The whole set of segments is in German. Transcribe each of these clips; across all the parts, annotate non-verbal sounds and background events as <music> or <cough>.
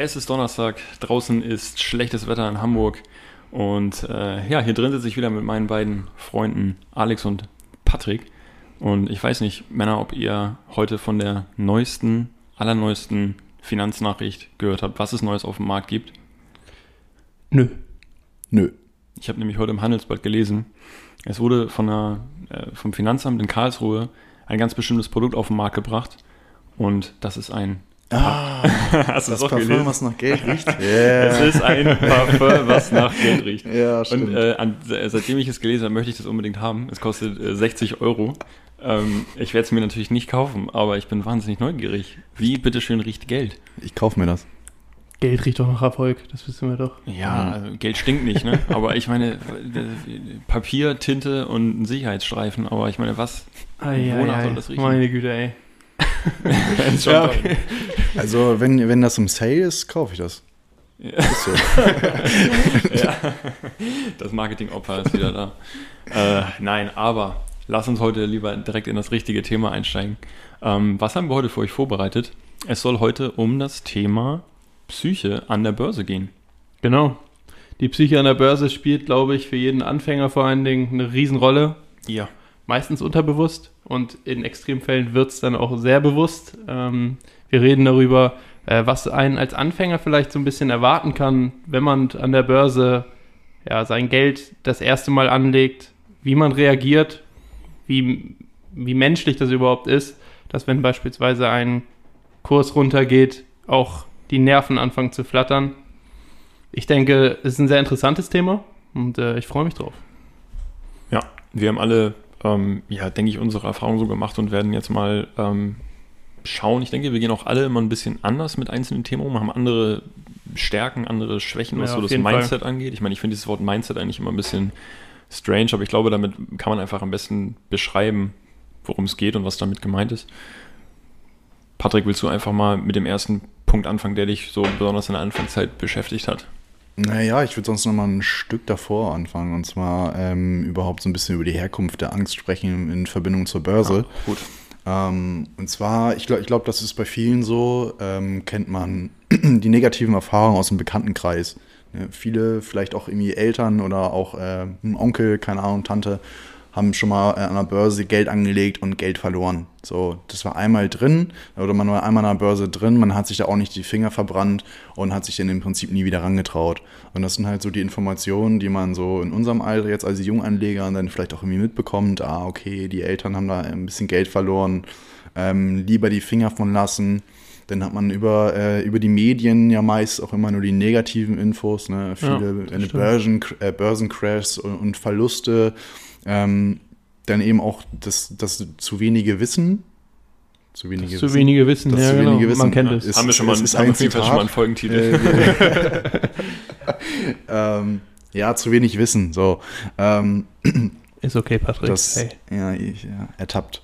Es ist Donnerstag, draußen ist schlechtes Wetter in Hamburg und äh, ja, hier drin sitze ich wieder mit meinen beiden Freunden Alex und Patrick und ich weiß nicht, Männer, ob ihr heute von der neuesten, allerneuesten Finanznachricht gehört habt, was es Neues auf dem Markt gibt. Nö. Nö. Ich habe nämlich heute im Handelsblatt gelesen, es wurde von der, äh, vom Finanzamt in Karlsruhe ein ganz bestimmtes Produkt auf den Markt gebracht und das ist ein Ah, <laughs> Hast du das Parfum, gelesen? was nach Geld riecht. <laughs> Es ist ein Parfum, was nach Geld riecht. Ja, stimmt. Und äh, an, seitdem ich es gelesen habe, möchte ich das unbedingt haben. Es kostet äh, 60 Euro. Ähm, ich werde es mir natürlich nicht kaufen, aber ich bin wahnsinnig neugierig. Wie bitteschön riecht Geld? Ich kaufe mir das. Geld riecht doch nach Erfolg, das wissen wir doch. Ja, also Geld stinkt nicht, ne? Aber ich meine, äh, Papier, Tinte und ein Sicherheitsstreifen, aber ich meine, was? Wonach soll das riechen? Meine Güte, ey. <laughs> Ja, okay. Also, wenn, wenn das im Sale ist, kaufe ich das. Ja. Ist so. <laughs> ja. Das Marketingopfer ist wieder da. Äh, nein, aber lass uns heute lieber direkt in das richtige Thema einsteigen. Ähm, was haben wir heute für euch vorbereitet? Es soll heute um das Thema Psyche an der Börse gehen. Genau. Die Psyche an der Börse spielt, glaube ich, für jeden Anfänger vor allen Dingen eine Riesenrolle. Ja. Meistens unterbewusst und in Extremfällen wird es dann auch sehr bewusst. Ähm, wir reden darüber, äh, was einen als Anfänger vielleicht so ein bisschen erwarten kann, wenn man an der Börse ja, sein Geld das erste Mal anlegt, wie man reagiert, wie, wie menschlich das überhaupt ist, dass wenn beispielsweise ein Kurs runtergeht, auch die Nerven anfangen zu flattern. Ich denke, es ist ein sehr interessantes Thema und äh, ich freue mich drauf. Ja, wir haben alle, ähm, ja, denke ich, unsere Erfahrungen so gemacht und werden jetzt mal ähm, schauen. Ich denke, wir gehen auch alle immer ein bisschen anders mit einzelnen Themen um, haben andere Stärken, andere Schwächen, was Ja, so das Mindset angeht. Ich meine, ich finde dieses Wort Mindset eigentlich immer ein bisschen strange, aber ich glaube, damit kann man einfach am besten beschreiben, worum es geht und was damit gemeint ist. Patrick, willst du einfach mal mit dem ersten Punkt anfangen, der dich so besonders in der Anfangszeit beschäftigt hat? Naja, ich würde sonst noch mal ein Stück davor anfangen. Und zwar ähm, überhaupt so ein bisschen über die Herkunft der Angst sprechen in Verbindung zur Börse. Ah, gut. Ähm, und zwar, ich glaube, ich glaub, das ist bei vielen so, ähm, kennt man <clears throat> die negativen Erfahrungen aus dem Bekanntenkreis. Ne, viele, vielleicht auch irgendwie Eltern oder auch äh, ein Onkel, keine Ahnung, Tante, haben schon mal an der Börse Geld angelegt und Geld verloren. So, das war einmal drin, oder man war einmal an der Börse drin, man hat sich da auch nicht die Finger verbrannt und hat sich dann im Prinzip nie wieder rangetraut. Und das sind halt so die Informationen, die man so in unserem Alter jetzt als Junganleger dann vielleicht auch irgendwie mitbekommt. Ah, okay, die Eltern haben da ein bisschen Geld verloren, ähm, lieber die Finger von lassen. Dann hat man über, äh, über die Medien ja meist auch immer nur die negativen Infos, ne? viele das eine stimmt. Börsen, äh, Börsencrashs und, und Verluste. Ähm, dann eben auch das, das zu wenige Wissen. Zu wenige Zu wenige wissen, Das ja, zu genau. wenige Wissen, man kennt ja, es. ist- haben wir schon mal, ist haben wir ein jeden Fall schon mal einen Zitat. Folgentitel. Äh, <laughs> <laughs> ähm, ja, zu wenig Wissen. So. Ähm, Ist okay, Patrick. Das, hey. ja, ich, ja, ertappt.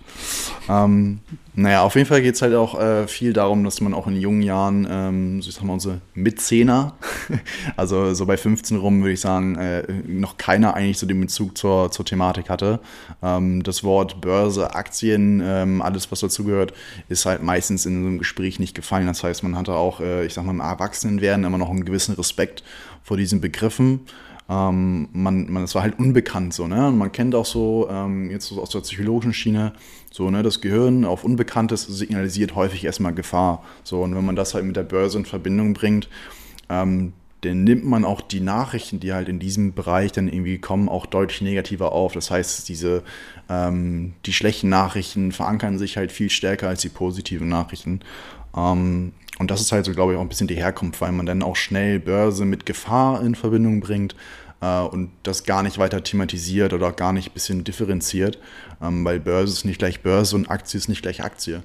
Ähm, naja, auf jeden Fall geht es halt auch äh, viel darum, dass man auch in jungen Jahren, ähm, so ich sag mal, unsere Mitzehner, <laughs> also so bei 15 rum, würde ich sagen, äh, noch keiner eigentlich so den Bezug zur, zur Thematik hatte. Ähm, das Wort Börse, Aktien, ähm, alles, was dazugehört, ist halt meistens in so einem Gespräch nicht gefallen. Das heißt, man hatte auch, äh, ich sag mal, im Erwachsenenwerden immer noch einen gewissen Respekt vor diesen Begriffen. Ähm, man, man, es war halt unbekannt so, ne? Und man kennt auch so, ähm, jetzt aus der psychologischen Schiene, so, ne, das Gehirn auf Unbekanntes signalisiert häufig erstmal Gefahr. So, und wenn man das halt mit der Börse in Verbindung bringt, ähm, dann nimmt man auch die Nachrichten, die halt in diesem Bereich dann irgendwie kommen, auch deutlich negativer auf. Das heißt, diese, ähm, die schlechten Nachrichten verankern sich halt viel stärker als die positiven Nachrichten. Ähm, und das ist halt so, glaube ich, auch ein bisschen die Herkunft, weil man dann auch schnell Börse mit Gefahr in Verbindung bringt äh, und das gar nicht weiter thematisiert oder auch gar nicht ein bisschen differenziert, ähm, weil Börse ist nicht gleich Börse und Aktie ist nicht gleich Aktie.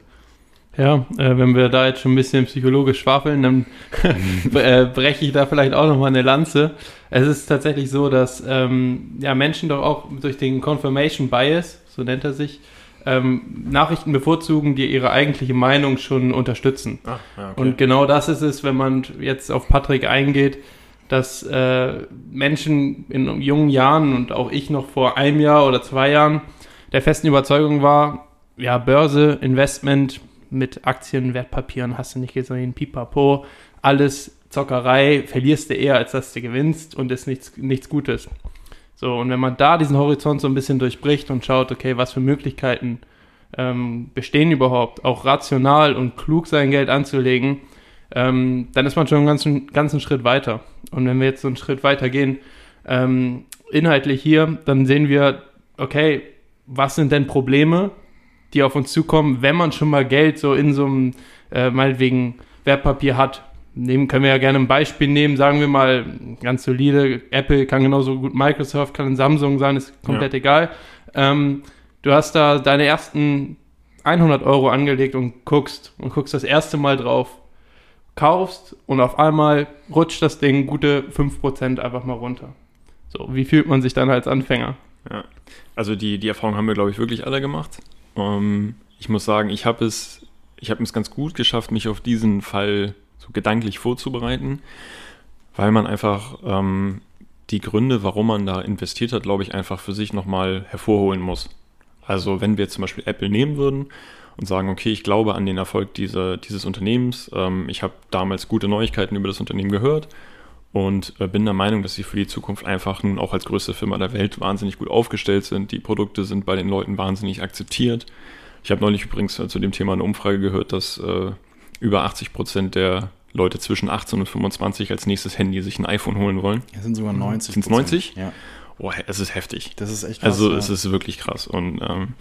Ja, äh, wenn wir da jetzt schon ein bisschen psychologisch schwafeln, dann <laughs> äh, breche ich da vielleicht auch nochmal eine Lanze. Es ist tatsächlich so, dass ähm, ja, Menschen doch auch durch den Confirmation Bias, so nennt er sich, ähm, Nachrichten bevorzugen, die ihre eigentliche Meinung schon unterstützen. Ah, ja, okay. Und genau das ist es, wenn man jetzt auf Patrick eingeht, dass äh, Menschen in jungen Jahren und auch ich noch vor einem Jahr oder zwei Jahren der festen Überzeugung war, ja, Börse, Investment mit Aktien, Wertpapieren, hast du nicht gesehen, pipapo, alles Zockerei, verlierst du eher, als dass du gewinnst und ist nichts, nichts Gutes. So, und wenn man da diesen Horizont so ein bisschen durchbricht und schaut, okay, was für Möglichkeiten ähm, bestehen überhaupt, auch rational und klug sein Geld anzulegen, ähm, dann ist man schon einen ganzen, ganzen Schritt weiter. Und wenn wir jetzt so einen Schritt weiter gehen, ähm, inhaltlich hier, dann sehen wir, okay, was sind denn Probleme, die auf uns zukommen, wenn man schon mal Geld so in so einem, äh, meinetwegen, Wertpapier hat, nehmen können wir ja gerne ein Beispiel nehmen, sagen wir mal, ganz solide, Apple kann genauso gut Microsoft, kann Samsung sein, ist komplett ja. egal. Ähm, du hast da deine ersten 100 Euro angelegt und guckst und guckst das erste Mal drauf, kaufst und auf einmal rutscht das Ding gute 5% einfach mal runter. So, wie fühlt man sich dann als Anfänger? Ja, also die, die Erfahrung haben wir, glaube ich, wirklich alle gemacht. Ähm, ich muss sagen, ich habe es, ich habe es ganz gut geschafft, mich auf diesen Fall so gedanklich vorzubereiten, weil man einfach ähm, die Gründe, warum man da investiert hat, glaube ich, einfach für sich nochmal hervorholen muss. Also wenn wir jetzt zum Beispiel Apple nehmen würden und sagen, okay, ich glaube an den Erfolg dieser, dieses Unternehmens, ähm, ich habe damals gute Neuigkeiten über das Unternehmen gehört und äh, bin der Meinung, dass sie für die Zukunft einfach nun auch als größte Firma der Welt wahnsinnig gut aufgestellt sind. Die Produkte sind bei den Leuten wahnsinnig akzeptiert. Ich habe neulich übrigens äh, zu dem Thema eine Umfrage gehört, dass äh, über 80 Prozent der Leute zwischen 18 und 25 als nächstes Handy sich ein iPhone holen wollen. Es sind sogar 90. Sind es 90? Ja. Oh, es ist heftig. Das ist echt krass. Also ja. es ist wirklich krass. Und ähm,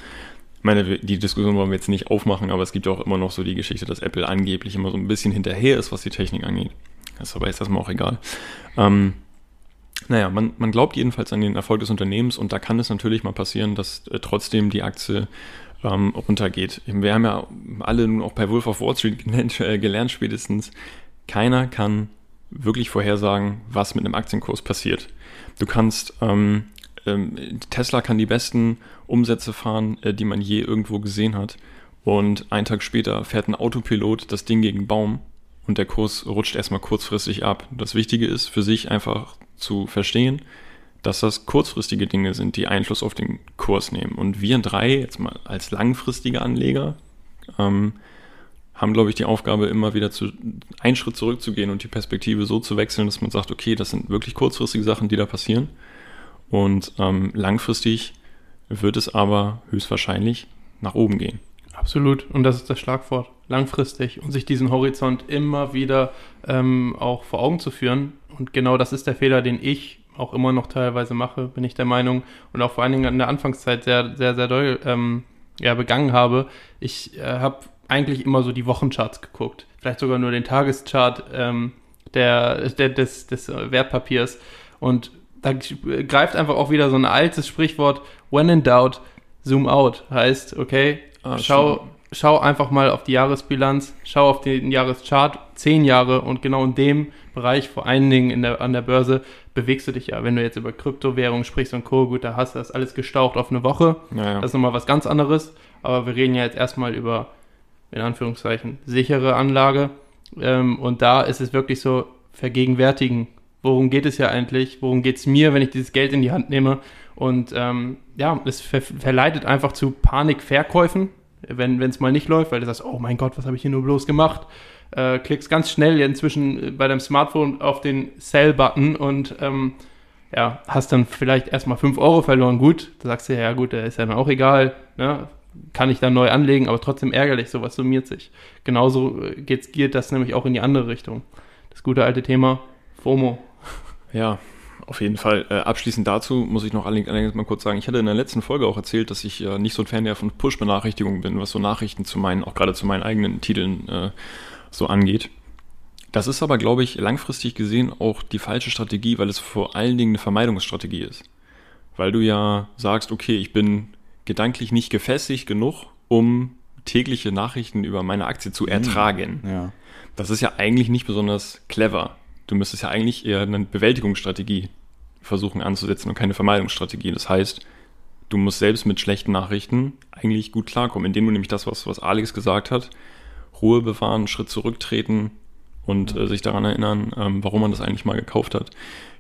meine, die Diskussion wollen wir jetzt nicht aufmachen, aber es gibt auch immer noch so die Geschichte, dass Apple angeblich immer so ein bisschen hinterher ist, was die Technik angeht. Das ist aber jetzt erstmal auch egal. Ähm, naja, man, man glaubt jedenfalls an den Erfolg des Unternehmens und da kann es natürlich mal passieren, dass äh, trotzdem die Aktie ähm, runtergeht. Wir haben ja alle nun auch bei Wolf of Wall Street gelernt, äh, gelernt spätestens, keiner kann wirklich vorhersagen, was mit einem Aktienkurs passiert. Du kannst, ähm, ähm, Tesla kann die besten Umsätze fahren, äh, die man je irgendwo gesehen hat. Und einen Tag später fährt ein Autopilot das Ding gegen Baum und der Kurs rutscht erstmal kurzfristig ab. Das Wichtige ist für sich einfach zu verstehen, dass das kurzfristige Dinge sind, die Einfluss auf den Kurs nehmen. Und wir drei, jetzt mal als langfristige Anleger, ähm, haben, glaube ich, die Aufgabe, immer wieder zu, einen Schritt zurückzugehen und die Perspektive so zu wechseln, dass man sagt, okay, das sind wirklich kurzfristige Sachen, die da passieren. Und ähm, langfristig wird es aber höchstwahrscheinlich nach oben gehen. Absolut. Und das ist das Schlagwort. Langfristig und sich diesen Horizont immer wieder ähm, auch vor Augen zu führen. Und genau das ist der Fehler, den ich auch immer noch teilweise mache, bin ich der Meinung. Und auch vor allen Dingen in der Anfangszeit sehr, sehr, sehr doll ähm, ja, begangen habe. Ich äh, habe eigentlich immer so die Wochencharts geguckt. Vielleicht sogar nur den Tageschart ähm, der, der, des, des Wertpapiers. Und da greift einfach auch wieder so ein altes Sprichwort, when in doubt, zoom out. Heißt, okay, Ah, schau, schau einfach mal auf die Jahresbilanz, schau auf den Jahreschart, zehn Jahre und genau in dem Bereich, vor allen Dingen in der, an der Börse, bewegst du dich ja. Wenn du jetzt über Kryptowährungen sprichst und Co., gut, da hast du das alles gestaucht auf eine Woche. Ja, Das ist nochmal was ganz anderes. Aber wir reden ja jetzt erstmal über, in Anführungszeichen, sichere Anlage. Ähm, und da ist es wirklich so, vergegenwärtigen. Worum geht es ja eigentlich? Worum geht es mir, wenn ich dieses Geld in die Hand nehme? Und ähm, ja, es ver verleitet einfach zu Panikverkäufen, wenn es mal nicht läuft, weil du sagst, oh mein Gott, was habe ich hier nur bloß gemacht? Äh, klickst ganz schnell inzwischen bei deinem Smartphone auf den Sell-Button und ähm, ja, hast dann vielleicht erstmal 5 Euro verloren. Gut, da sagst du ja, gut, der ist ja dann auch egal, ne? kann ich dann neu anlegen, aber trotzdem ärgerlich, sowas summiert sich. Genauso äh, geht, geht das nämlich auch in die andere Richtung. Das gute alte Thema FOMO. Ja, auf jeden Fall. Äh, abschließend dazu muss ich noch allerdings mal kurz sagen, ich hatte in der letzten Folge auch erzählt, dass ich äh, nicht so ein Fan der von Push-Benachrichtigungen bin, was so Nachrichten zu meinen, auch gerade zu meinen eigenen Titeln äh, so angeht. Das ist aber, glaube ich, langfristig gesehen auch die falsche Strategie, weil es vor allen Dingen eine Vermeidungsstrategie ist. Weil du ja sagst, okay, ich bin gedanklich nicht gefestigt genug, um tägliche Nachrichten über meine Aktie zu ertragen. Ja. Das ist ja eigentlich nicht besonders clever. Du müsstest ja eigentlich eher eine Bewältigungsstrategie versuchen anzusetzen und keine Vermeidungsstrategie. Das heißt, du musst selbst mit schlechten Nachrichten eigentlich gut klarkommen, indem du nämlich das, was, was Alex gesagt hat, Ruhe bewahren, Schritt zurücktreten und äh, sich daran erinnern, ähm, warum man das eigentlich mal gekauft hat.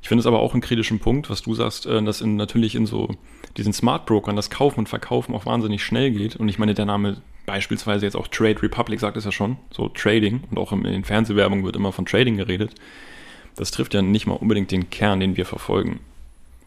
Ich finde es aber auch einen kritischen Punkt, was du sagst, äh, dass in, natürlich in so diesen Smart Brokern das Kaufen und Verkaufen auch wahnsinnig schnell geht. Und ich meine, der Name beispielsweise jetzt auch Trade Republic sagt es ja schon, so Trading und auch in den Fernsehwerbungen wird immer von Trading geredet. Das trifft ja nicht mal unbedingt den Kern, den wir verfolgen.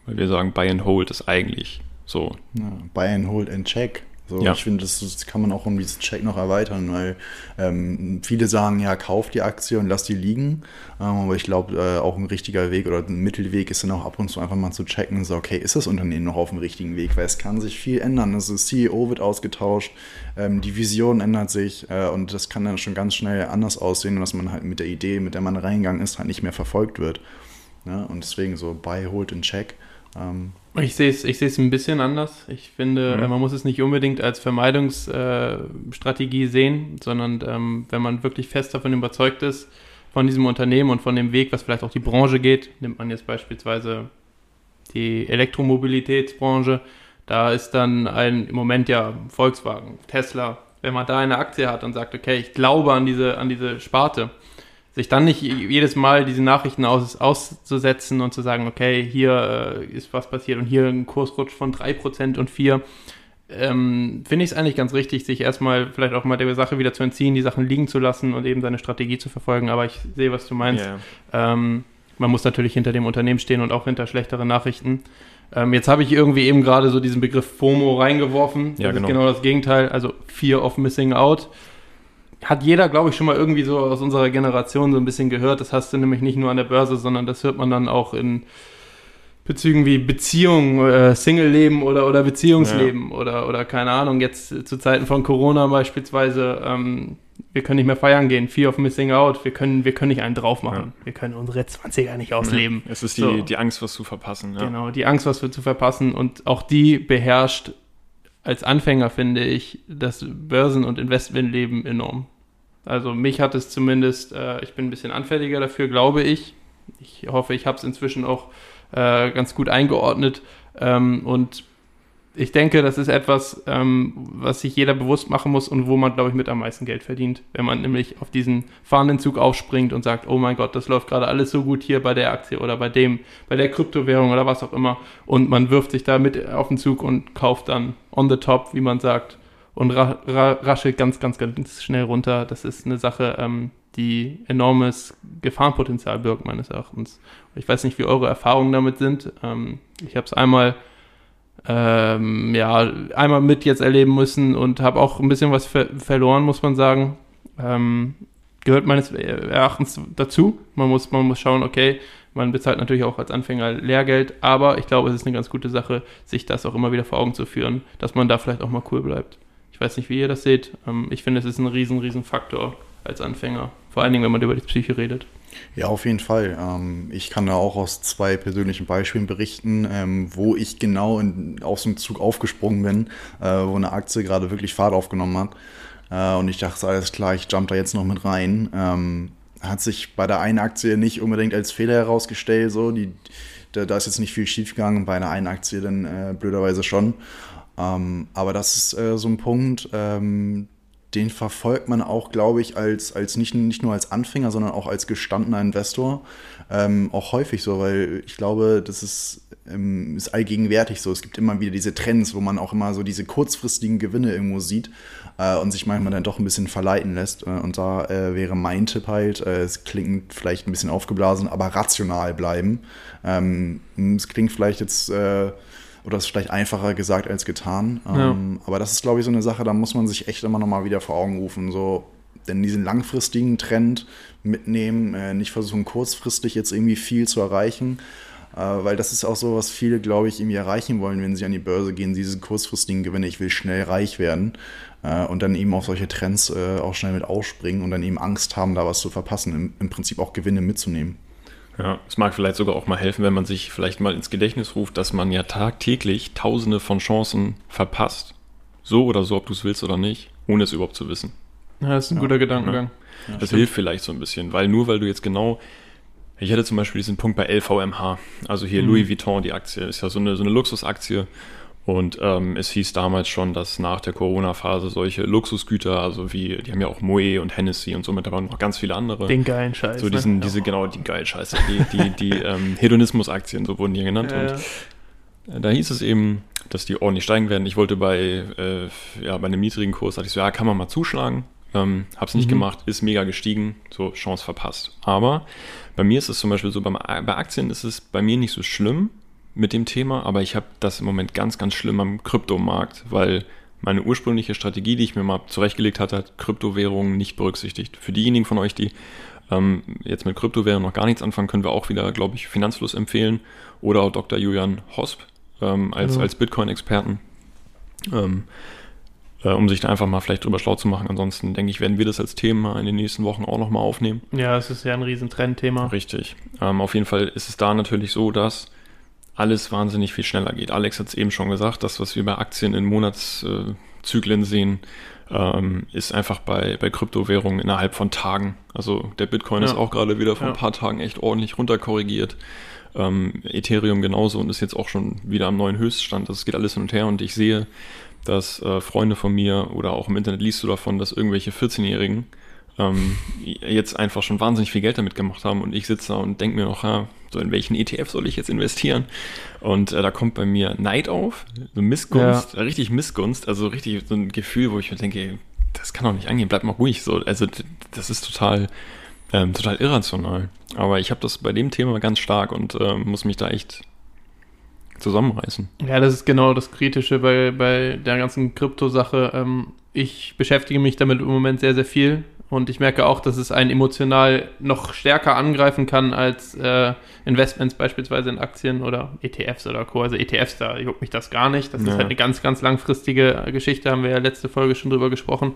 Weil wir sagen, Buy and Hold ist eigentlich so. Ja, buy and hold and check. So, Ja. Ich finde, das, das kann man auch um dieses Check noch erweitern, weil ähm, viele sagen, ja, kauf die Aktie und lass die liegen. Ähm, aber ich glaube, äh, auch ein richtiger Weg oder ein Mittelweg ist dann auch ab und zu einfach mal zu checken, so, okay, ist das Unternehmen noch auf dem richtigen Weg? Weil es kann sich viel ändern. Also das CEO wird ausgetauscht, ähm, die Vision ändert sich äh, und das kann dann schon ganz schnell anders aussehen, dass man halt mit der Idee, mit der man reingegangen ist, halt nicht mehr verfolgt wird. Ja, und deswegen so buy, hold and check. Ähm, Ich sehe es ich ein bisschen anders. Ich finde, Mhm. äh, man muss es nicht unbedingt als Vermeidungsstrategie sehen, sondern ähm, wenn man wirklich fest davon überzeugt ist, von diesem Unternehmen und von dem Weg, was vielleicht auch die Branche geht, nimmt man jetzt beispielsweise die Elektromobilitätsbranche, da ist dann ein im Moment ja Volkswagen, Tesla, wenn man da eine Aktie hat und sagt, okay, ich glaube an diese, an diese Sparte, sich dann nicht jedes Mal diese Nachrichten aus, auszusetzen und zu sagen, okay, hier äh, ist was passiert und hier ein Kursrutsch von 3% und 4%, ähm, finde ich es eigentlich ganz richtig, sich erstmal vielleicht auch mal der Sache wieder zu entziehen, die Sachen liegen zu lassen und eben seine Strategie zu verfolgen. Aber ich sehe, was du meinst. Ja. Ähm, man muss natürlich hinter dem Unternehmen stehen und auch hinter schlechteren Nachrichten. Ähm, jetzt habe ich irgendwie eben gerade so diesen Begriff FOMO reingeworfen. Das Ja, genau. ist genau das Gegenteil, also Fear of Missing Out. Hat jeder, glaube ich, schon mal irgendwie so aus unserer Generation so ein bisschen gehört. Das hast du nämlich nicht nur an der Börse, sondern das hört man dann auch in Bezügen wie Beziehung, äh, Single-Leben oder, oder Beziehungsleben oder, oder keine Ahnung, jetzt zu Zeiten von Corona beispielsweise, ähm, wir können nicht mehr feiern gehen, Fear of Missing Out, wir können, wir können nicht einen drauf machen, wir können unsere 20er nicht ausleben. Es ist die, So. die Angst, was zu verpassen. Ja. Genau, die Angst, was wir zu verpassen und auch die beherrscht als Anfänger, finde ich, das Börsen- und Investmentleben enorm. Also mich hat es zumindest, äh, ich bin ein bisschen anfälliger dafür, glaube ich. Ich hoffe, ich habe es inzwischen auch äh, ganz gut eingeordnet. Ähm, und ich denke, das ist etwas, ähm, was sich jeder bewusst machen muss und wo man, glaube ich, mit am meisten Geld verdient. Wenn man nämlich auf diesen fahrenden Zug aufspringt und sagt, oh mein Gott, das läuft gerade alles so gut hier bei der Aktie oder bei dem, bei der Kryptowährung oder was auch immer. Und man wirft sich da mit auf den Zug und kauft dann on the top, wie man sagt, und ra ra raschelt ganz, ganz, ganz schnell runter. Das ist eine Sache, ähm, die enormes Gefahrenpotenzial birgt, meines Erachtens. Ich weiß nicht, wie eure Erfahrungen damit sind. Ähm, ich habe es einmal ähm, ja, einmal mit jetzt erleben müssen und habe auch ein bisschen was ver verloren, muss man sagen. Ähm, gehört meines Erachtens dazu. Man muss, man muss schauen, okay, man bezahlt natürlich auch als Anfänger Lehrgeld, aber ich glaube, es ist eine ganz gute Sache, sich das auch immer wieder vor Augen zu führen, dass man da vielleicht auch mal cool bleibt. Ich weiß nicht, wie ihr das seht. Ähm, ich finde, es ist ein riesen, riesen Faktor als Anfänger. Vor allen Dingen, wenn man über die Psyche redet. Ja, auf jeden Fall. Ähm, ich kann da auch aus zwei persönlichen Beispielen berichten, ähm, wo ich genau aus dem Zug aufgesprungen bin, äh, wo eine Aktie gerade wirklich Fahrt aufgenommen hat. Äh, und ich dachte, alles klar, ich jump da jetzt noch mit rein. Hat sich bei der einen Aktie nicht unbedingt als Fehler herausgestellt, so die, da, da ist jetzt nicht viel schiefgegangen, bei einer einen Aktie dann äh, blöderweise schon. Ähm, aber das ist äh, so ein Punkt, ähm, den verfolgt man auch, glaube ich, als, als nicht, nicht nur als Anfänger, sondern auch als gestandener Investor. Ähm, auch häufig so, weil ich glaube, das ist, ähm, ist allgegenwärtig so. Es gibt immer wieder diese Trends, wo man auch immer so diese kurzfristigen Gewinne irgendwo sieht äh, und sich manchmal dann doch ein bisschen verleiten lässt. Äh, und da äh, wäre mein Tipp halt, äh, es klingt vielleicht ein bisschen aufgeblasen, aber rational bleiben. Ähm, es klingt vielleicht jetzt äh, oder ist vielleicht einfacher gesagt als getan. Ja. Ähm, aber das ist, glaube ich, so eine Sache, da muss man sich echt immer noch mal wieder vor Augen rufen. So, denn diesen langfristigen Trend mitnehmen, äh, nicht versuchen, kurzfristig jetzt irgendwie viel zu erreichen. Äh, weil das ist auch so, was viele, glaube ich, irgendwie erreichen wollen, wenn sie an die Börse gehen, diese kurzfristigen Gewinne. Ich will schnell reich werden äh, und dann eben auf solche Trends äh, auch schnell mit ausspringen und dann eben Angst haben, da was zu verpassen, im, im Prinzip auch Gewinne mitzunehmen. Ja, es mag vielleicht sogar auch mal helfen, wenn man sich vielleicht mal ins Gedächtnis ruft, dass man ja tagtäglich tausende von Chancen verpasst. So oder so, ob du es willst oder nicht. ohne es überhaupt zu wissen. Ja, das ist ein ja. guter Gedankengang. Ja, das stimmt. hilft vielleicht so ein bisschen, weil nur weil du jetzt genau, ich hatte zum Beispiel diesen Punkt bei LVMH, also hier mhm. Louis Vuitton, die Aktie, ist ja so eine, so eine Luxusaktie. Und ähm, es hieß damals schon, dass nach der Corona-Phase solche Luxusgüter, also wie, die haben ja auch Moe und Hennessy und somit, aber noch ganz viele andere. Den geilen Scheiß. So diesen, ne? diese, genau, die geilen Scheiße, die, die, die <laughs> ähm, Hedonismus-Aktien, so wurden die genannt. Ja, und da hieß es eben, dass die ordentlich steigen werden. Ich wollte bei, äh, ja, bei einem niedrigen Kurs, hatte ich so, ja, kann man mal zuschlagen. Ähm, hab's nicht mhm. gemacht, ist mega gestiegen, so Chance verpasst. Aber bei mir ist es zum Beispiel so, beim, bei Aktien ist es bei mir nicht so schlimm mit dem Thema, aber ich habe das im Moment ganz, ganz schlimm am Kryptomarkt, weil meine ursprüngliche Strategie, die ich mir mal zurechtgelegt hatte, hat Kryptowährungen nicht berücksichtigt. Für diejenigen von euch, die ähm, jetzt mit Kryptowährungen noch gar nichts anfangen, können wir auch wieder, glaube ich, Finanzfluss empfehlen oder auch Dr. Julian Hosp ähm, als, ja. als Bitcoin-Experten. Ähm, äh, um sich da einfach mal vielleicht drüber schlau zu machen. Ansonsten denke ich, werden wir das als Thema in den nächsten Wochen auch nochmal aufnehmen. Ja, es ist ja ein Riesentrendthema. Richtig. Ähm, auf jeden Fall ist es da natürlich so, dass alles wahnsinnig viel schneller geht. Alex hat es eben schon gesagt, das, was wir bei Aktien in Monatszyklen sehen, ähm, ist einfach bei, bei Kryptowährungen innerhalb von Tagen. Also der Bitcoin ja. ist auch gerade wieder vor ja. ein paar Tagen echt ordentlich runterkorrigiert. Ähm, Ethereum genauso und ist jetzt auch schon wieder am neuen Höchststand. Das geht alles hin und her und ich sehe, dass äh, Freunde von mir oder auch im Internet liest du davon, dass irgendwelche 14-Jährigen ähm, jetzt einfach schon wahnsinnig viel Geld damit gemacht haben und ich sitze da und denke mir noch, ja, so in welchen ETF soll ich jetzt investieren? Und äh, da kommt bei mir Neid auf, so Missgunst, ja. richtig Missgunst, also richtig so ein Gefühl, wo ich mir denke, das kann doch nicht angehen, bleib mal ruhig. So, also das ist total, ähm, total irrational. Aber ich habe das bei dem Thema ganz stark und äh, muss mich da echt zusammenreißen. Ja, das ist genau das Kritische bei, bei der ganzen Krypto-Sache. Ähm, ich beschäftige mich damit im Moment sehr, sehr viel. Und ich merke auch, dass es einen emotional noch stärker angreifen kann als äh, Investments beispielsweise in Aktien oder ETFs oder Co. Also ETFs, da juckt mich das gar nicht. Das ja. ist halt eine ganz, ganz langfristige Geschichte, haben wir ja letzte Folge schon drüber gesprochen.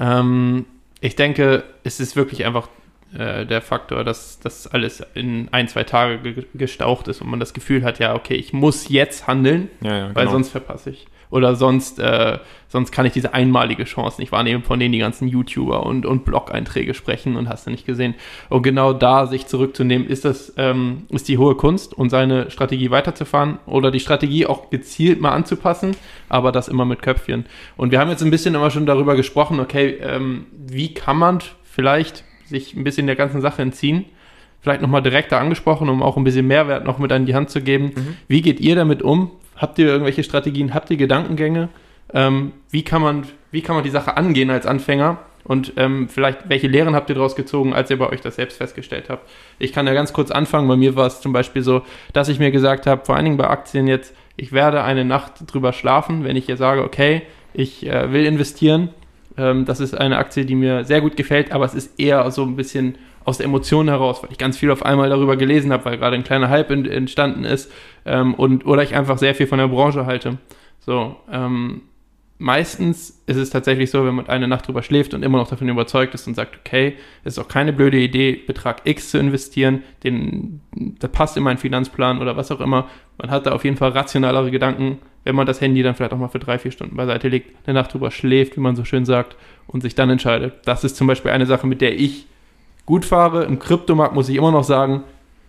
Ähm, ich denke, es ist wirklich einfach äh, der Faktor, dass das alles in ein, zwei Tage ge gestaucht ist und man das Gefühl hat, ja, okay, ich muss jetzt handeln, ja, ja, weil genau. sonst verpasse ich. Oder sonst, äh, sonst kann ich diese einmalige Chance nicht wahrnehmen, von denen die ganzen YouTuber und, und Blog-Einträge sprechen und hast du nicht gesehen. Und genau da sich zurückzunehmen, ist das, ähm, ist die hohe Kunst und seine Strategie weiterzufahren oder die Strategie auch gezielt mal anzupassen, aber das immer mit Köpfchen. Und wir haben jetzt ein bisschen immer schon darüber gesprochen, okay, ähm, wie kann man vielleicht sich ein bisschen der ganzen Sache entziehen. Vielleicht nochmal direkter angesprochen, um auch ein bisschen Mehrwert noch mit an die Hand zu geben. Mhm. Wie geht ihr damit um? Habt ihr irgendwelche Strategien? Habt ihr Gedankengänge? Ähm, wie, kann man, wie kann man die Sache angehen als Anfänger? Und ähm, vielleicht, welche Lehren habt ihr daraus gezogen, als ihr bei euch das selbst festgestellt habt? Ich kann ja ganz kurz anfangen. Bei mir war es zum Beispiel so, dass ich mir gesagt habe, vor allen Dingen bei Aktien jetzt, ich werde eine Nacht drüber schlafen, wenn ich hier sage, okay, ich äh, will investieren, ähm, das ist eine Aktie, die mir sehr gut gefällt, aber es ist eher so ein bisschen aus der Emotion heraus, weil ich ganz viel auf einmal darüber gelesen habe, weil gerade ein kleiner Hype in, entstanden ist ähm, und oder ich einfach sehr viel von der Branche halte. So, ähm, meistens ist es tatsächlich so, wenn man eine Nacht drüber schläft und immer noch davon überzeugt ist und sagt, okay, es ist auch keine blöde Idee, Betrag X zu investieren, den, der passt in meinen Finanzplan oder was auch immer. Man hat da auf jeden Fall rationalere Gedanken, wenn man das Handy dann vielleicht auch mal für drei, vier Stunden beiseite legt, eine Nacht drüber schläft, wie man so schön sagt, und sich dann entscheidet. Das ist zum Beispiel eine Sache, mit der ich gut fahre. Im Kryptomarkt muss ich immer noch sagen,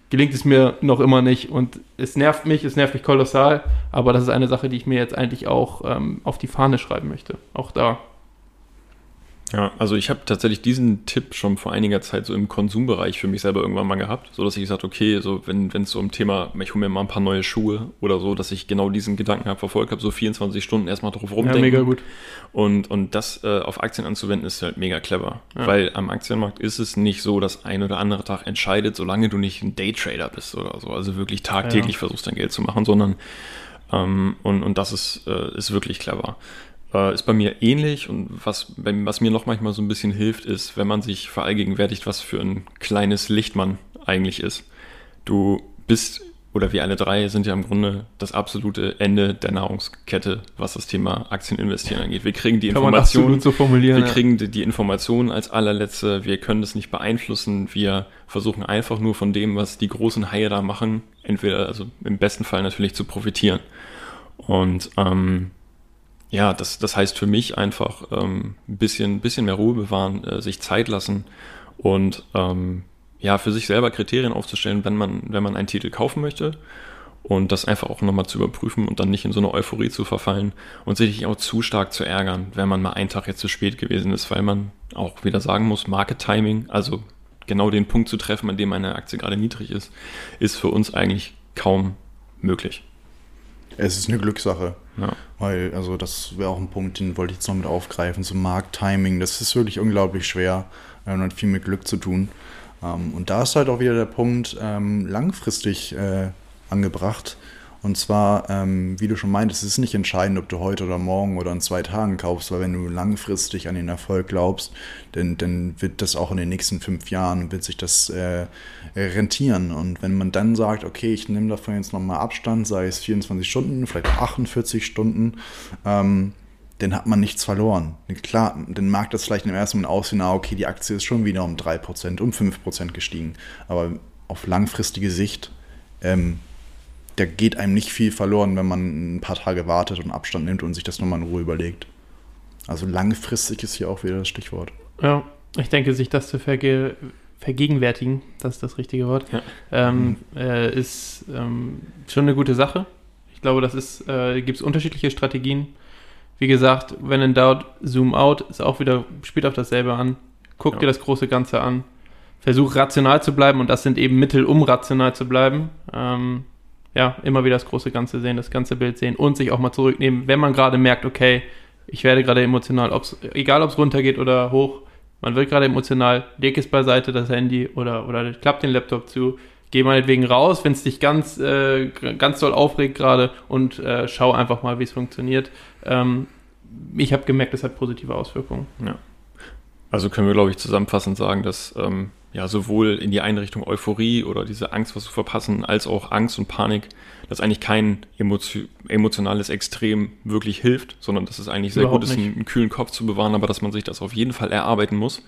gelingt es mir noch immer nicht und es nervt mich, es nervt mich kolossal, aber das ist eine Sache, die ich mir jetzt eigentlich auch ähm, auf die Fahne schreiben möchte. Auch da. Ja, also ich habe tatsächlich diesen Tipp schon vor einiger Zeit so im Konsumbereich für mich selber irgendwann mal gehabt, so dass ich gesagt okay, so wenn es so um Thema, ich hole mir mal ein paar neue Schuhe oder so, dass ich genau diesen Gedanken habe verfolgt habe, so 24 Stunden erstmal drauf rumdenken. Ja, mega gut. Und, und das äh, auf Aktien anzuwenden ist halt mega clever, ja. weil am Aktienmarkt ist es nicht so, dass ein oder andere Tag entscheidet, solange du nicht ein Daytrader bist oder so, also wirklich tagtäglich ja. versuchst dein Geld zu machen, sondern ähm, und, und das ist, äh, ist wirklich clever. Äh, ist bei mir ähnlich und was, was mir noch manchmal so ein bisschen hilft, ist, wenn man sich verallgegenwärtigt, was für ein kleines Licht man eigentlich ist. Du bist, oder wir alle drei sind ja im Grunde das absolute Ende der Nahrungskette, was das Thema Aktieninvestieren angeht. Wir kriegen die Informationen, so wir kriegen die, die Informationen als allerletzte, wir können das nicht beeinflussen, wir versuchen einfach nur von dem, was die großen Haie da machen, entweder, also im besten Fall natürlich zu profitieren. Und ähm, ja, das, das heißt für mich einfach ähm, ein bisschen, bisschen mehr Ruhe bewahren, äh, sich Zeit lassen und ähm, ja, für sich selber Kriterien aufzustellen, wenn man, wenn man einen Titel kaufen möchte und das einfach auch nochmal zu überprüfen und dann nicht in so eine Euphorie zu verfallen und sich auch zu stark zu ärgern, wenn man mal einen Tag jetzt zu spät gewesen ist, weil man auch wieder sagen muss, Market Timing, also genau den Punkt zu treffen, an dem eine Aktie gerade niedrig ist, ist für uns eigentlich kaum möglich. Es ist eine Glückssache. Ja. Weil, also das wäre auch ein Punkt, den wollte ich jetzt noch mit aufgreifen, so Markttiming, das ist wirklich unglaublich schwer äh, und hat viel mit Glück zu tun. Ähm, und da ist halt auch wieder der Punkt ähm, langfristig äh, angebracht. Und zwar, ähm, wie du schon meintest, es ist nicht entscheidend, ob du heute oder morgen oder in zwei Tagen kaufst, weil wenn du langfristig an den Erfolg glaubst, dann, dann wird das auch in den nächsten fünf Jahren, wird sich das äh, rentieren. Und wenn man dann sagt, okay, ich nehme davon jetzt nochmal Abstand, sei es 24 Stunden, vielleicht 48 Stunden, ähm, dann hat man nichts verloren. Klar, dann mag das vielleicht im ersten Moment aussehen, ah, okay, die Aktie ist schon wieder um 3%, um 5% gestiegen. Aber auf langfristige Sicht ähm, da geht einem nicht viel verloren, wenn man ein paar Tage wartet und Abstand nimmt und sich das nochmal in Ruhe überlegt. Also langfristig ist hier auch wieder das Stichwort. Ja, ich denke, sich das zu verge vergegenwärtigen, das ist das richtige Wort, Ja. ähm, äh, ist ähm, schon eine gute Sache. Ich glaube, das ist, äh, gibt es unterschiedliche Strategien. Wie gesagt, wenn in doubt, zoom out, ist auch wieder, spielt auf dasselbe an. Guck Ja. dir das große Ganze an. Versuch rational zu bleiben und das sind eben Mittel, um rational zu bleiben. Ähm, ja, immer wieder das große Ganze sehen, das ganze Bild sehen und sich auch mal zurücknehmen, wenn man gerade merkt, okay, ich werde gerade emotional, ob's, egal ob es runtergeht oder hoch, man wird gerade emotional, leg es beiseite, das Handy oder, oder klappt den Laptop zu, geh meinetwegen raus, wenn es dich ganz, äh, ganz doll aufregt gerade und äh, schau einfach mal, wie es funktioniert. Ähm, ich habe gemerkt, es hat positive Auswirkungen. Also können wir, glaube ich, zusammenfassend sagen, dass ähm, ja sowohl in die eine Richtung Euphorie oder diese Angst, was zu verpassen, als auch Angst und Panik, dass eigentlich kein emotio emotionales Extrem wirklich hilft, sondern dass es eigentlich sehr Überhaupt gut ist, einen, einen kühlen Kopf zu bewahren, aber dass man sich das auf jeden Fall erarbeiten muss.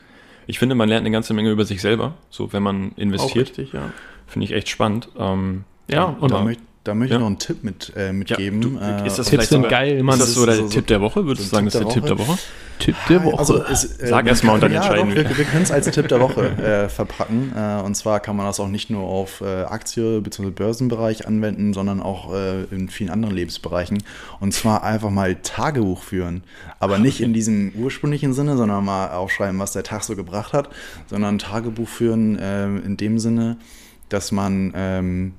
Ich finde, man lernt eine ganze Menge über sich selber, so wenn man Auch investiert. richtig, ja. Finde ich echt spannend. Ähm, Ja, und Da, Ja. Da möchte Ja. ich noch einen Tipp mit, äh, mitgeben. du, Äh, ist das Tipps vielleicht sind sogar- geil, Mann. Ist das so der so- Tipp der Woche? Würdest du so sagen, das ist der Tipp der Woche? Tipp der Woche. Also, es, äh, Sag erst mal und dann ja, entscheiden doch, wir. wir. Wir können es als Tipp der Woche <laughs> äh, verpacken. Äh, und zwar kann man das auch nicht nur auf äh, Aktie- bzw. Börsenbereich anwenden, sondern auch äh, in vielen anderen Lebensbereichen. Und zwar einfach mal Tagebuch führen. Aber nicht in diesem ursprünglichen Sinne, sondern mal aufschreiben, was der Tag so gebracht hat, sondern Tagebuch führen äh, in dem Sinne, dass man ähm,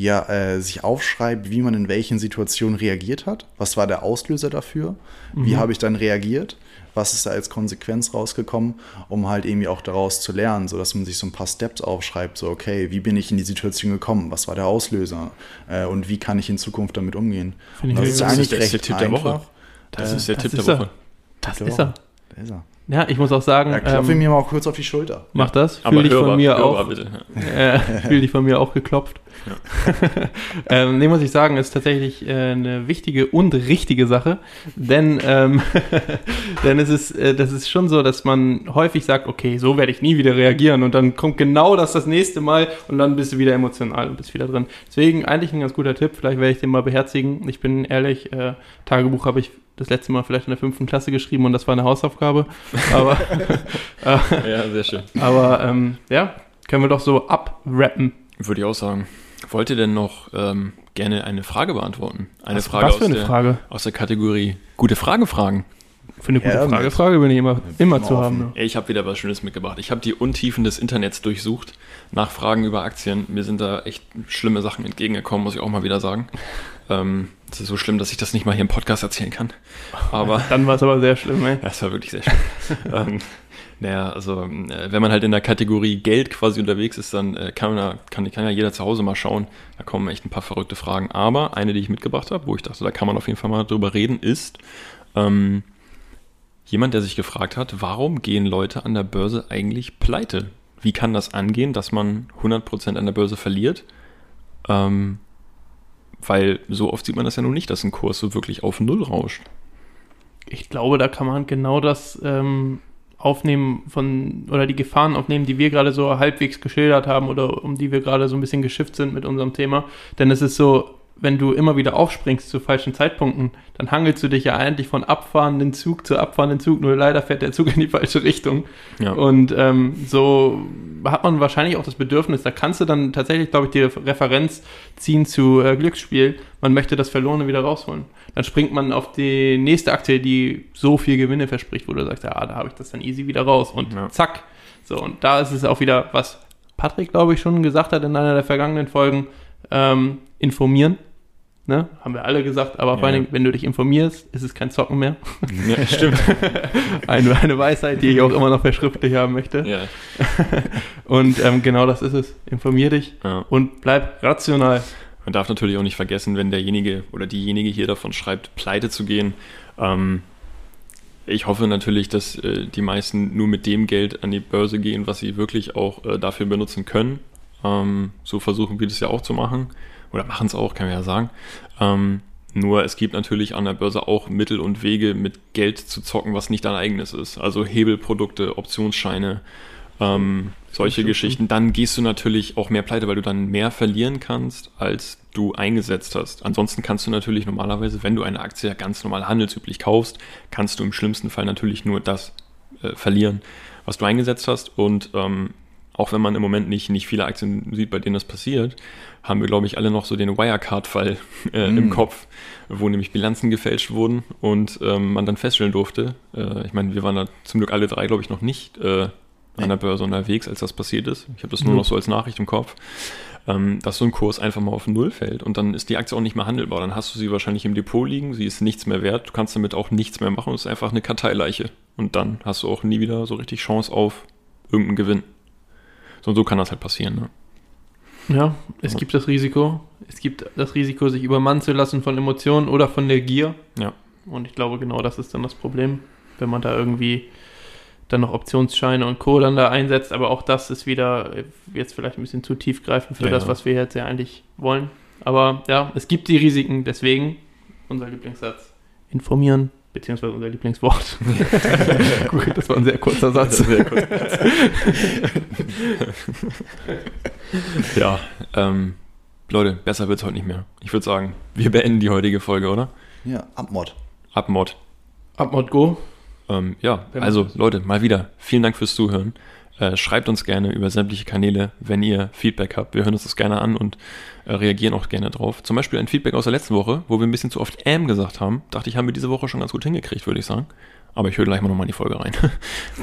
ja, äh, sich aufschreibt, wie man in welchen Situationen reagiert hat. Was war der Auslöser dafür? Wie habe ich dann reagiert? Was ist da als Konsequenz rausgekommen, um halt irgendwie auch daraus zu lernen, sodass man sich so ein paar Steps aufschreibt, so okay, wie bin ich in die Situation gekommen? Was war der Auslöser? Äh, und wie kann ich in Zukunft damit umgehen? Finde ich das ist Das ist eigentlich der- recht der Tipp der Woche. einfach. Das Äh, ist der das Tipp ist der er. Woche. Das ist er. Da ist er. Ja, ich muss auch sagen, Da klopfe ich ähm, mir mal kurz auf die Schulter. mach das. Aber Fühl dich hörbar, von mir hörbar auch. bitte. <laughs> äh, fühl dich von mir auch geklopft. <laughs> ähm, nee, muss ich sagen, ist tatsächlich äh, eine wichtige und richtige Sache, denn, ähm, <laughs> denn es ist, äh, das ist schon so, dass man häufig sagt, okay, so werde ich nie wieder reagieren und dann kommt genau das das nächste Mal und dann bist du wieder emotional und bist wieder drin. Deswegen eigentlich ein ganz guter Tipp, vielleicht werde ich den mal beherzigen. Ich bin ehrlich, äh, Tagebuch habe ich das letzte Mal vielleicht in der fünften Klasse geschrieben und das war eine Hausaufgabe, aber, <laughs> äh, Ja, sehr schön. aber ähm, ja, können wir doch so abrappen. Würde ich auch sagen. Wollt ihr denn noch ähm, gerne eine Frage beantworten? Eine Was- Frage, was für aus, eine der, Frage? aus der Kategorie gute Frage fragen. Für eine gute Ja, Frage. Frage bin ich immer, immer immer zu offen. haben. Ne? Ich habe wieder was Schönes mitgebracht. Ich habe die Untiefen des Internets durchsucht, nach Fragen über Aktien. Mir sind da echt schlimme Sachen entgegengekommen, muss ich auch mal wieder sagen. Ähm, es ist so schlimm, dass ich das nicht mal hier im Podcast erzählen kann. Aber <laughs> Dann war es aber sehr schlimm, ey. <laughs> Das war wirklich sehr schön. <laughs> ähm, naja, also äh, wenn man halt in der Kategorie Geld quasi unterwegs ist, dann äh, kann, man, kann, kann ja jeder zu Hause mal schauen. Da kommen echt ein paar verrückte Fragen. Aber eine, die ich mitgebracht habe, wo ich dachte, da kann man auf jeden Fall mal drüber reden, ist ähm, jemand, der sich gefragt hat, warum gehen Leute an der Börse eigentlich pleite? Wie kann das angehen, dass man 100% an der Börse verliert? Ähm, weil so oft sieht man das ja nun nicht, dass ein Kurs so wirklich auf Null rauscht. Ich glaube, da kann man genau das ähm, aufnehmen von, oder die Gefahren aufnehmen, die wir gerade so halbwegs geschildert haben oder um die wir gerade so ein bisschen geschifft sind mit unserem Thema. Denn es ist so, wenn du immer wieder aufspringst zu falschen Zeitpunkten, dann hangelst du dich ja eigentlich von abfahrenden Zug zu abfahrenden Zug, nur leider fährt der Zug in die falsche Richtung. Ja. Und ähm, so hat man wahrscheinlich auch das Bedürfnis, da kannst du dann tatsächlich, glaube ich, die Referenz ziehen zu äh, Glücksspiel. Man möchte das Verlorene wieder rausholen. Dann springt man auf die nächste Aktie, die so viel Gewinne verspricht, wo du sagst, ja, da habe ich das dann easy wieder raus. Und Ja. zack. So, und da ist es auch wieder, was Patrick, glaube ich, schon gesagt hat in einer der vergangenen Folgen, ähm, informieren. Ne? Haben wir alle gesagt, aber vor Ja. allen Dingen, wenn du dich informierst, ist es kein Zocken mehr. ja, stimmt. <laughs> eine, eine Weisheit, die ich auch immer noch verschriftlich haben möchte. ja. <laughs> Und ähm, genau das ist es. Informier dich Ja. und bleib rational. Man darf natürlich auch nicht vergessen, wenn derjenige oder diejenige hier davon schreibt, pleite zu gehen. Ähm, ich hoffe natürlich, dass äh, die meisten nur mit dem Geld an die Börse gehen, was sie wirklich auch äh, dafür benutzen können. Ähm, so versuchen wir das ja auch zu machen. Oder machen es auch, kann man ja sagen. Ähm, nur es gibt natürlich an der Börse auch Mittel und Wege, mit Geld zu zocken, was nicht dein eigenes ist. Also Hebelprodukte, Optionsscheine, ähm, solche Geschichten. Dann gehst du natürlich auch mehr pleite, weil du dann mehr verlieren kannst, als du eingesetzt hast. Ansonsten kannst du natürlich normalerweise, wenn du eine Aktie ganz normal handelsüblich kaufst, kannst du im schlimmsten Fall natürlich nur das äh, verlieren, was du eingesetzt hast. Und ähm, auch wenn man im Moment nicht, nicht viele Aktien sieht, bei denen das passiert, haben wir, glaube ich, alle noch so den Wirecard-Fall äh, im Mm. Kopf, wo nämlich Bilanzen gefälscht wurden und ähm, man dann feststellen durfte, äh, ich meine, wir waren da zum Glück alle drei, glaube ich, noch nicht äh, an der Börse unterwegs, als das passiert ist. Ich habe das nur Mhm. noch so als Nachricht im Kopf, ähm, dass so ein Kurs einfach mal auf Null fällt und dann ist die Aktie auch nicht mehr handelbar. Dann hast du sie wahrscheinlich im Depot liegen, sie ist nichts mehr wert, du kannst damit auch nichts mehr machen, es ist einfach eine Karteileiche. Und dann hast du auch nie wieder so richtig Chance auf irgendeinen Gewinn. So und so kann das halt passieren. Ne? Ja, es gibt das Risiko. Es gibt das Risiko, sich übermannen zu lassen von Emotionen oder von der Gier. Ja. Und ich glaube, genau das ist dann das Problem, wenn man da irgendwie dann noch Optionsscheine und Co. dann da einsetzt. Aber auch das ist wieder äh, jetzt vielleicht ein bisschen zu tiefgreifend für Ja, das, ja. was wir jetzt ja eigentlich wollen. Aber ja, es gibt die Risiken. Deswegen unser Lieblingssatz: informieren, beziehungsweise unser Lieblingswort. <laughs> Gut, das war ein sehr kurzer Satz. Sehr kurz. <laughs> ja, ähm, Leute, besser wird's heute nicht mehr. Ich würde sagen, wir beenden die heutige Folge, oder? Ja, Abmod. Abmod. Abmod Go. Ähm, ja, also Leute, mal wieder, vielen Dank fürs Zuhören. Äh, schreibt uns gerne über sämtliche Kanäle, wenn ihr Feedback habt. Wir hören uns das gerne an und äh, reagieren auch gerne drauf. Zum Beispiel ein Feedback aus der letzten Woche, wo wir ein bisschen zu oft M gesagt haben. Dachte ich, haben wir diese Woche schon ganz gut hingekriegt, würde ich sagen. Aber ich höre gleich mal nochmal in die Folge rein. <laughs>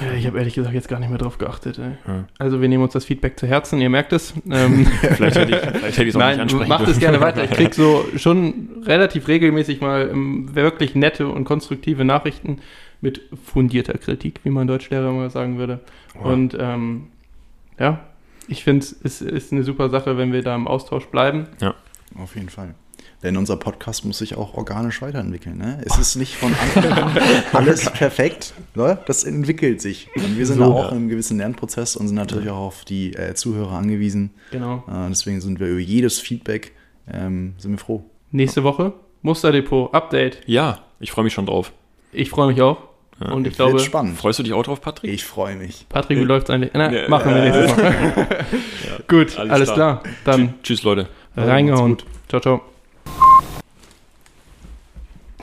Ja, ich habe ehrlich gesagt jetzt gar nicht mehr drauf geachtet. Ja. Also wir nehmen uns das Feedback zu Herzen, ihr merkt es. Ähm, <laughs> vielleicht hätte ich es auch nicht <laughs> Nein, ansprechen macht es gerne weiter. Ich krieg so schon relativ regelmäßig mal ähm, wirklich nette und konstruktive Nachrichten mit fundierter Kritik, wie mein Deutschlehrer immer sagen würde. Wow. Und ähm, ja, ich finde es ist, ist eine super Sache, wenn wir da im Austausch bleiben. Auf jeden Fall. Denn unser Podcast muss sich auch organisch weiterentwickeln. Ne? Es ist nicht von Anfang an <laughs> alles perfekt. Ne? Das entwickelt sich. Und wir sind So. da auch in einem gewissen Lernprozess und sind natürlich auch auf die äh, Zuhörer angewiesen. Genau. Äh, deswegen sind wir über jedes Feedback ähm, sind wir froh. Nächste Woche Musterdepot Update. Ja, ich freue mich schon drauf. Ich freue mich auch. Ja. Und ich Wird glaube, spannend. Freust du dich auch drauf, Patrick? Ich freue mich. Patrick, wie läuft's eigentlich? Na, Ja, machen wir ja. nächstes Mal. <laughs> <laughs> Gut, alles alles, klar. Dann Tschüss, Leute. reingehauen. Ciao, ciao.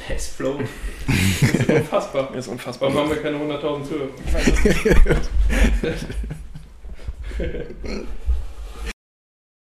Es flow. Das ist unfassbar. Ist unfassbar. Warum haben wir keine 100.000 Zuhörer? <laughs>